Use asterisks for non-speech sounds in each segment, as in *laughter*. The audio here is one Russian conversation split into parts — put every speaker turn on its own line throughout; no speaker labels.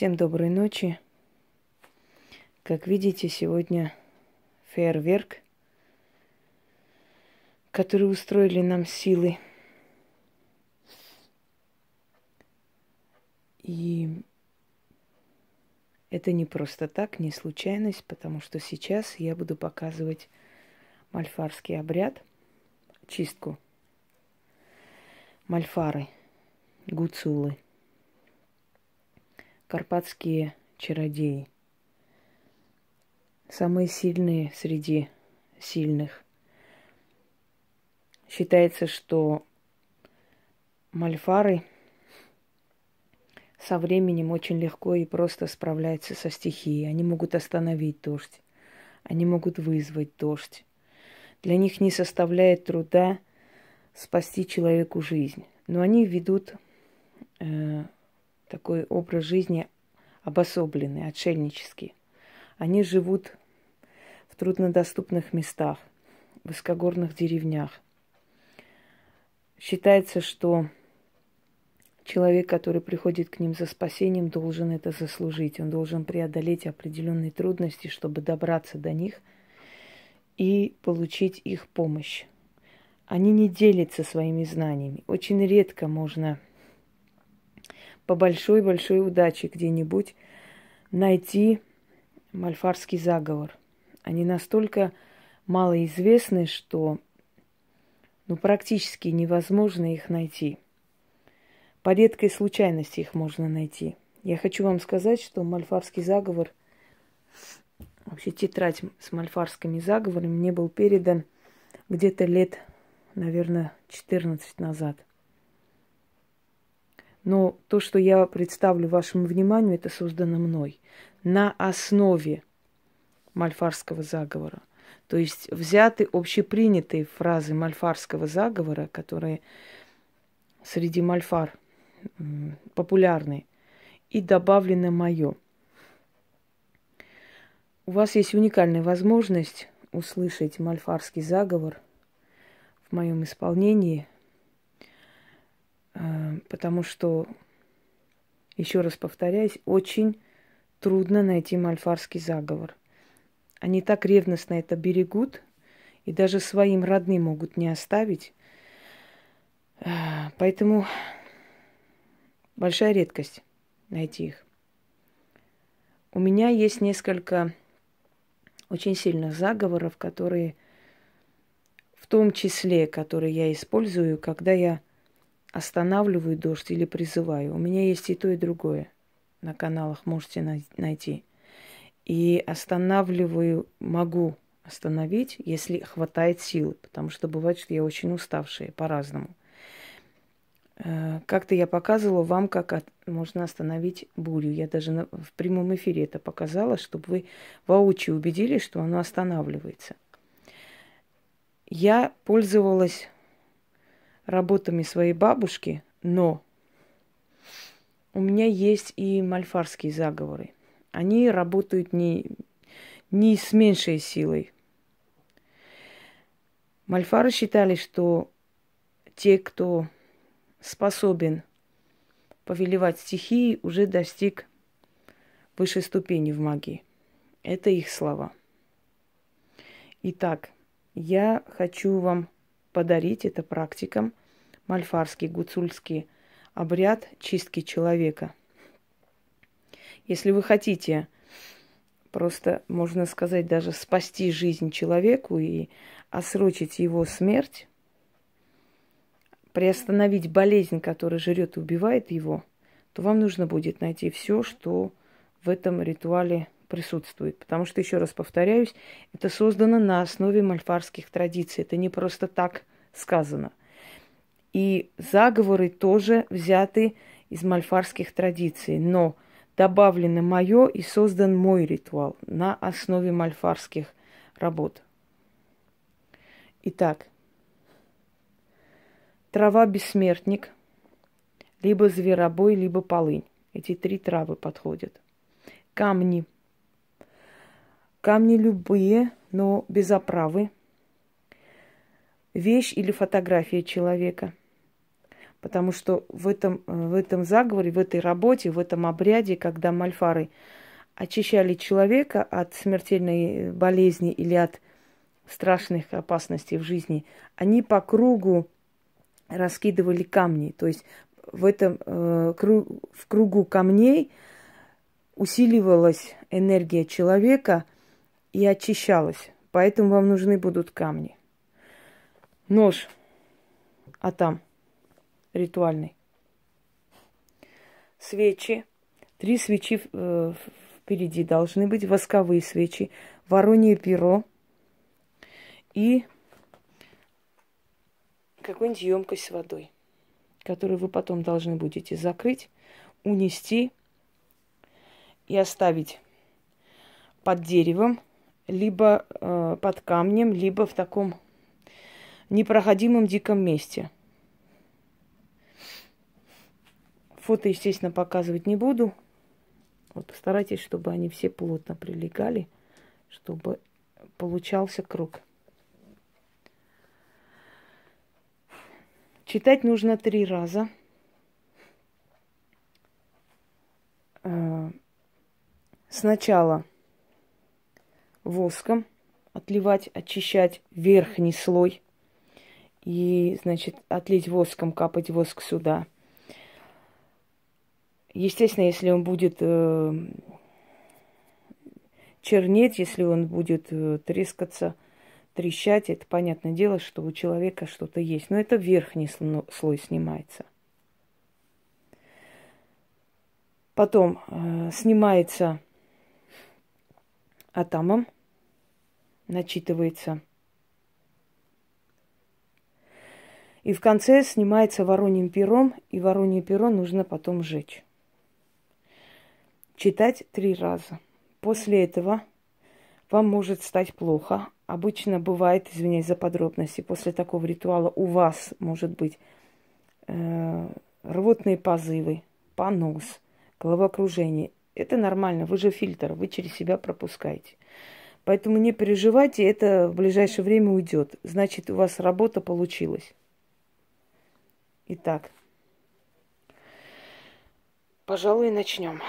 Всем доброй ночи. Как видите, сегодня фейерверк, который устроили нам силы. И это не просто так, не случайность, потому что сейчас я буду показывать мальфарский обряд, чистку мальфары, гуцулы – карпатские чародеи. Самые сильные среди сильных. Считается, что мальфары со временем очень легко и просто справляются со стихией. Они могут остановить дождь, они могут вызвать дождь. Для них не составляет труда спасти человеку жизнь. Но они ведут э, такой образ жизни обособленный, отшельнический. Они живут в труднодоступных местах, в высокогорных деревнях. Считается, что человек, который приходит к ним за спасением, должен это заслужить. Он должен преодолеть определенные трудности, чтобы добраться до них и получить их помощь. Они не делятся своими знаниями. Очень редко можно по большой-большой удаче где-нибудь найти мальфарский заговор. Они настолько малоизвестны, что ну, практически невозможно их найти. По редкой случайности их можно найти. Я хочу вам сказать, что мальфарский заговор, вообще тетрадь с мальфарскими заговорами мне был передан где-то лет, наверное, 14 назад – но то, что я представлю вашему вниманию, это создано мной на основе мальфарского заговора. То есть взяты общепринятые фразы мальфарского заговора, которые среди мальфар популярны, и добавлено мое. У вас есть уникальная возможность услышать мальфарский заговор в моем исполнении – потому что, еще раз повторяюсь, очень трудно найти мальфарский заговор. Они так ревностно это берегут, и даже своим родным могут не оставить. Э, поэтому большая редкость найти их. У меня есть несколько очень сильных заговоров, которые в том числе, которые я использую, когда я останавливаю дождь или призываю. У меня есть и то, и другое. На каналах можете найти. И останавливаю, могу остановить, если хватает сил, потому что бывает, что я очень уставшая по-разному. Э, как-то я показывала вам, как от, можно остановить бурю. Я даже на, в прямом эфире это показала, чтобы вы воочию убедились, что оно останавливается. Я пользовалась работами своей бабушки, но у меня есть и мальфарские заговоры. Они работают не, не с меньшей силой. Мальфары считали, что те, кто способен повелевать стихией, уже достиг высшей ступени в магии. Это их слова. Итак, я хочу вам подарить это практикам мальфарский, гуцульский обряд чистки человека. Если вы хотите просто, можно сказать, даже спасти жизнь человеку и осрочить его смерть, приостановить болезнь, которая жрет и убивает его, то вам нужно будет найти все, что в этом ритуале присутствует. Потому что, еще раз повторяюсь, это создано на основе мальфарских традиций. Это не просто так сказано. И заговоры тоже взяты из мальфарских традиций, но добавлено мое и создан мой ритуал на основе мальфарских работ. Итак, трава бессмертник, либо зверобой, либо полынь. Эти три травы подходят. Камни. Камни любые, но без оправы. Вещь или фотография человека – Потому что в этом, э, в этом заговоре, в этой работе, в этом обряде, когда мальфары очищали человека от смертельной болезни или от страшных опасностей в жизни, они по кругу раскидывали камни. То есть в этом э, кру, в кругу камней усиливалась энергия человека и очищалась. Поэтому вам нужны будут камни. Нож. А там ритуальный. Свечи. Три свечи э, впереди должны быть. Восковые свечи. Воронье перо. И какую-нибудь емкость с водой, которую вы потом должны будете закрыть, унести и оставить под деревом, либо э, под камнем, либо в таком непроходимом диком месте. Фото, естественно, показывать не буду. Вот постарайтесь, чтобы они все плотно прилегали, чтобы получался круг. Читать нужно три раза. Э, сначала воском отливать, очищать верхний слой. И, значит, отлить воском, капать воск сюда. Естественно, если он будет э, чернеть, если он будет э, трескаться – трещать, это понятное дело, что у человека что-то есть. Но это верхний слой снимается. Потом э, снимается атомом, начитывается. И в конце снимается вороньим пером, и воронье перо нужно потом сжечь. Читать три раза. После этого вам может стать плохо, Обычно бывает, извиняюсь за подробности, после такого ритуала у вас может быть э, рвотные позывы, понос, головокружение. Это нормально, вы же фильтр, вы через себя пропускаете. Поэтому не переживайте, это в ближайшее время уйдет. Значит, у вас работа получилась. Итак, пожалуй, начнем.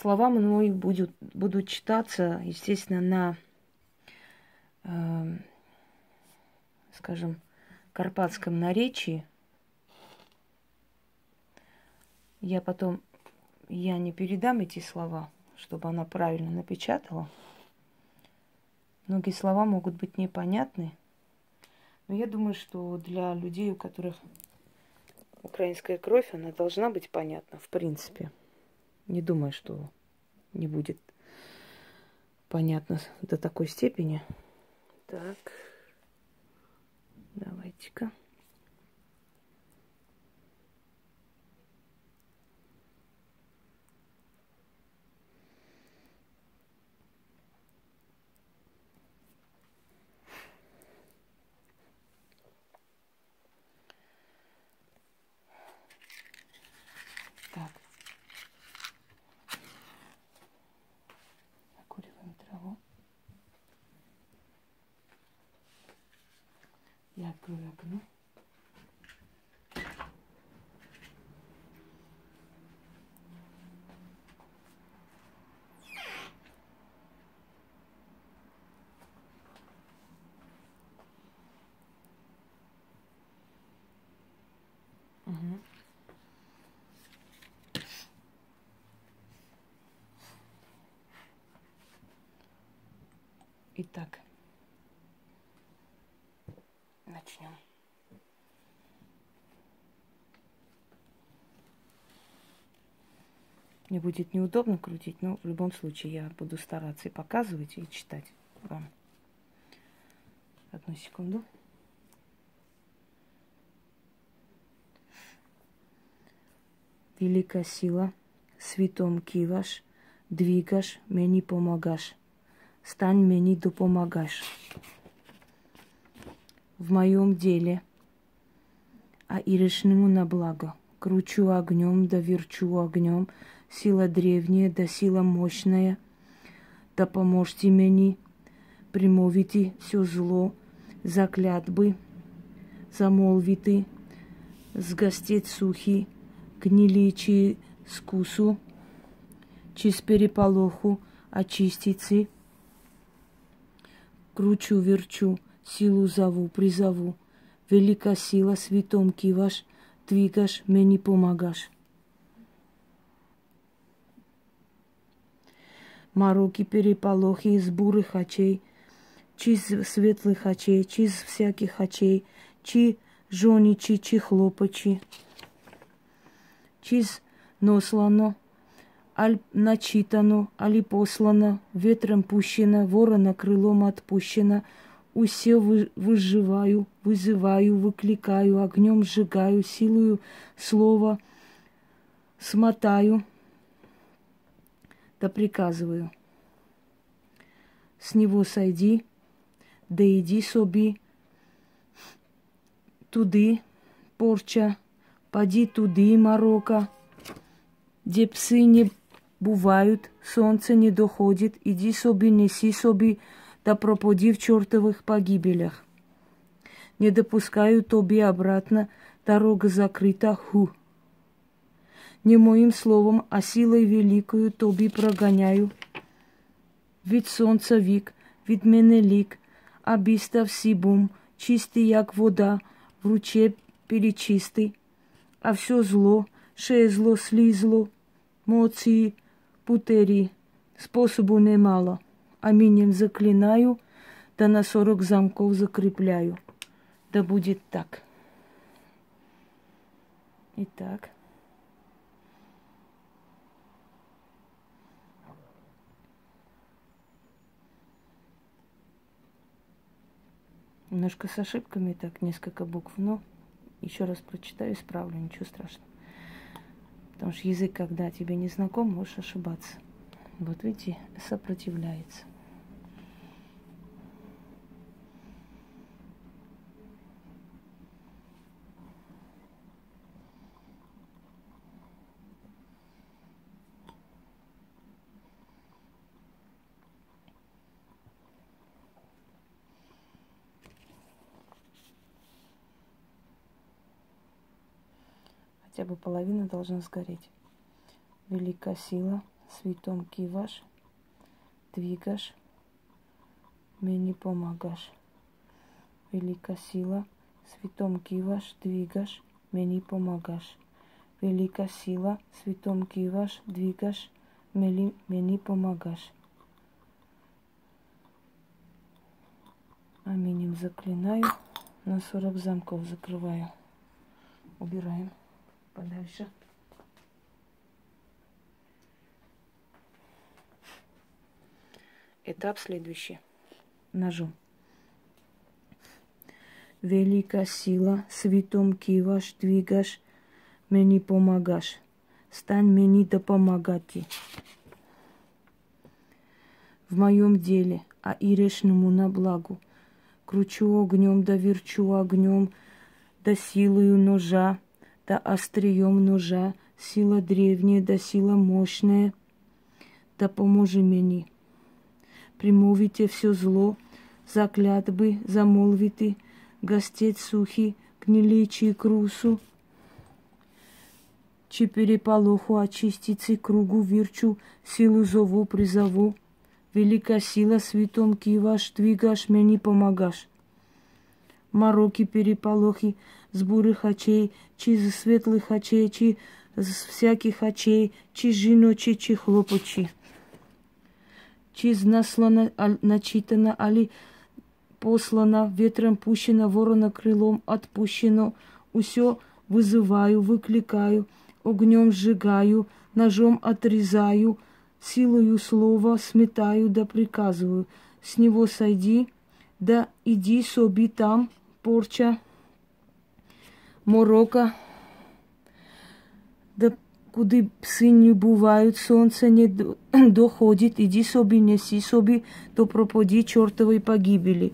Слова мной будут, будут читаться, естественно, на, э, скажем, карпатском наречии. Я потом, я не передам эти слова, чтобы она правильно напечатала. Многие слова могут быть непонятны, но я думаю, что для людей, у которых украинская кровь, она должна быть понятна, в принципе. Не думаю, что не будет понятно до такой степени. Так, давайте-ка. Открою окно. Угу. Итак, начнем. Мне будет неудобно крутить, но в любом случае я буду стараться и показывать, и читать вам. Одну секунду. Великая сила, святом киваш, двигаш, мені помогаш. Стань мені допомагаш в моем деле, а и на благо. Кручу огнем, да верчу огнем, сила древняя, да сила мощная, да поможете мне примовите все зло, заклятбы, замолвити, згастеть сухі, гнили чи скусу, чи з переполоху очистицы, кручу, верчу, силу зову, призову, велика сила, світом киваш, двигаш, мені помагаш. Мороки, переполохи из бурых очей, чи светлых очей, чи всяких очей, чи жоничі, чи хлопачі, чи нослано, аль начитано, али послано, ветром пущено, ворона крылом отпущено, усе вы, выживаю, вызываю, выкликаю, огнем сжигаю, силою слова смотаю, да приказываю. С него сойди, да иди соби, туди, порча, поди туди, Марокко, где псы не бувають, сонце не доходит, иди собі, неси собі, да пропади в чертовых погибелях. Не допускаю тобі обратно, дорога закрыта, ху. Не моим словом, а силой великою тобі прогоняю. Від сонця вік, від мене лік, а біста всі бум, чистий, як вода, в руче перечистий, а все зло, шезло, слізло, моції, путері, способу немало. Аминем заклинаю, да на сорок замков закрепляю. Да будет так. Итак. Немножко с ошибками, так, несколько букв, но еще раз прочитаю, исправлю, ничего страшного. Потому что язык, когда тебе не знаком, можешь ошибаться. Вот видите, сопротивляется. бы половина должна сгореть. Велика сила, світом киваш, двигаш, мені помагаш. Велика сила, світом киваш, двигаш, мені помагаш. Велика сила, світом киваш, двигаш, мені, мені помагаш. Аминем заклинаю, на 40 замков закрываю. Убираем подальше. Этап следующий. Ножом. Велика сила, світом киваш, двигаш, мені помагаш. Стань мені да помогати. В моем деле, а ирешному на благу. Кручу огнем, да верчу огнем, да силою ножа, да острием ножа, сила древняя, да сила мощная, да поможи мені. Примовите все зло, заклятби, замолвити, гостеть сухи, гниличи крусу, чи переполоху очистицы кругу вирчу, силу зову призову, велика сила світом киваш, двигаш, мені помагаш. Мороки, переполохи, з бурих очей, чи з світлих очей, чи з всяких очей, чи жіночі, чи хлопочі. Чи з наслана, начитана, али послана, ветром пущена, ворона крылом отпущено, усё вызываю, выкликаю, огнем сжигаю, ножом отрезаю, силою слова сметаю да приказываю. С него сойди, да иди соби там, порча, морока, да куди пси не бувають, сонце не *clears throat* доходит, иди собі, неси собі, то пропади чертовой погибели.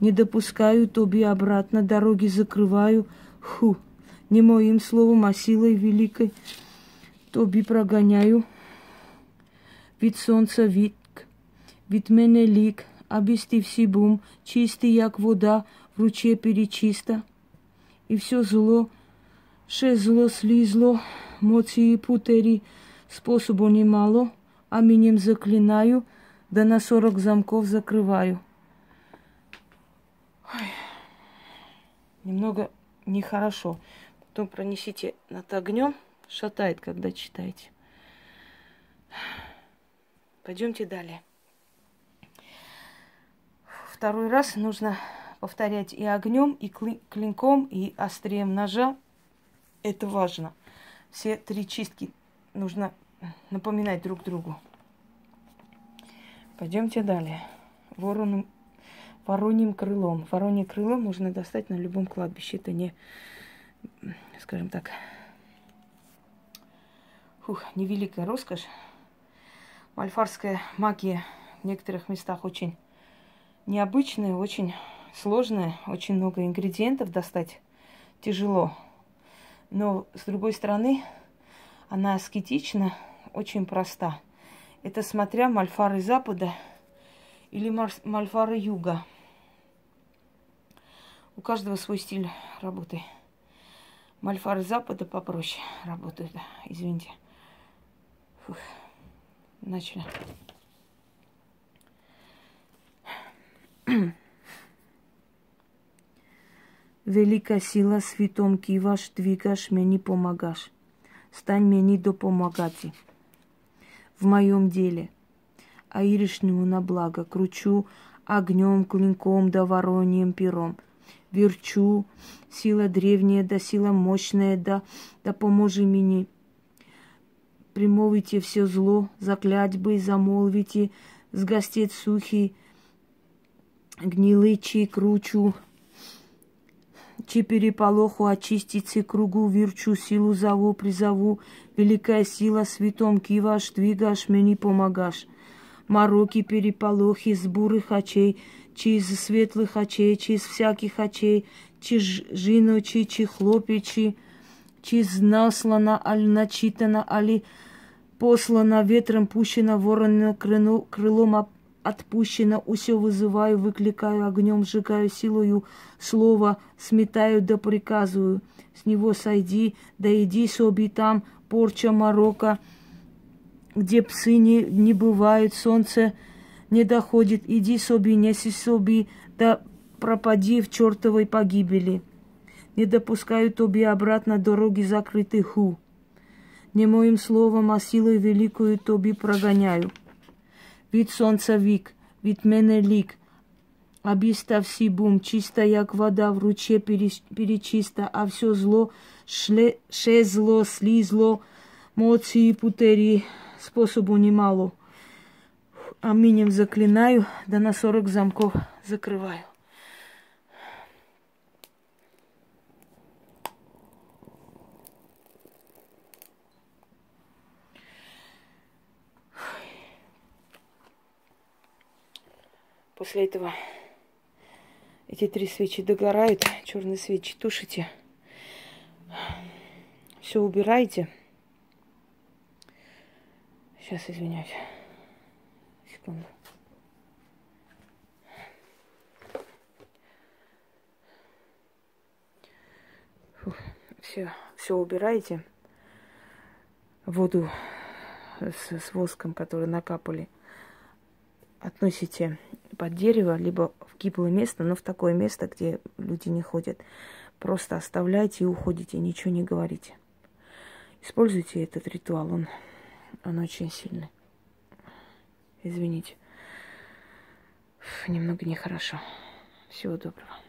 Не допускаю тобі обратно, дороги закрываю, ху, не моим словом, а силой великой тобі прогоняю. Від сонця вік, від мене лік, а без ти всі бум, чистий, як вода, в руче перечиста. и все зло, ше зло слизло, моции путери, способу немало, а минем заклинаю, да на сорок замков закрываю. Ой. Немного нехорошо. Потом пронесите над огнем, шатает, когда читаете. Пойдемте далее. Второй раз нужно повторять и огнем, и клинком, и острием ножа. Это важно. Все три чистки нужно напоминать друг другу. Пойдемте далее. Вороном, вороньим крылом. Воронье крыло можно достать на любом кладбище. Это не, скажем так, фух, невеликая роскошь. Мальфарская магия в некоторых местах очень необычная, очень сложная, очень много ингредиентов достать тяжело. Но, с другой стороны, она аскетична, очень проста. Это смотря мальфары Запада или мальфары Юга. У каждого свой стиль работы. Мальфары Запада попроще работают, извините. Фух. Начали. Велика сила святом киваш, двигаш, мне помогаш. Стань мне допомагати в моем деле, а иришнему на благо кручу огнем, клинком да вороньем пером. Верчу, сила древняя да сила мощная да, да поможи мне примовите все зло, заклятьбы замолвите, сгостет сухий, гнилый чей кручу, чи переполоху очистицы кругу, вирчу силу зову, призову, великая сила святом киваш, двигаш, мне помогаш. Мороки, переполохи, сбурых очей, чи из светлых очей, чи из всяких очей, чи жиночи, чи хлопичи, чи наслана, али начитана, али послана ветром, пущена ворона крыло, крылом отпущена, усе вызываю, выкликаю огнем, сжигаю силою слова, сметаю да приказываю. С него сойди, да иди соби там, порча морока, где псы не, не бывают, солнце не доходит, иди соби, неси соби, да пропади в чертовой погибели. Не допускаю тоби обратно дороги закрытых ху не моим словом, а силой великою тобі прогоняю Від сонця вік, від мене лік, обістав всі бум, чиста, як вода в руче перечиста, а все зло, шле, ше зло, слізло, моці путері, способу немало. Аминем заклинаю, да на сорок замков закрываю. После этого эти три свечи догорают, черные свечи тушите, все убираете. Сейчас извиняюсь. Секунду. все, все убираете. Воду с, с воском, который накапали, относите под дерево, либо в гиблое место, но в такое место, где люди не ходят. Просто оставляйте и уходите, ничего не говорите. Используйте этот ритуал, он, он очень сильный. Извините. Немного нехорошо. Всего доброго.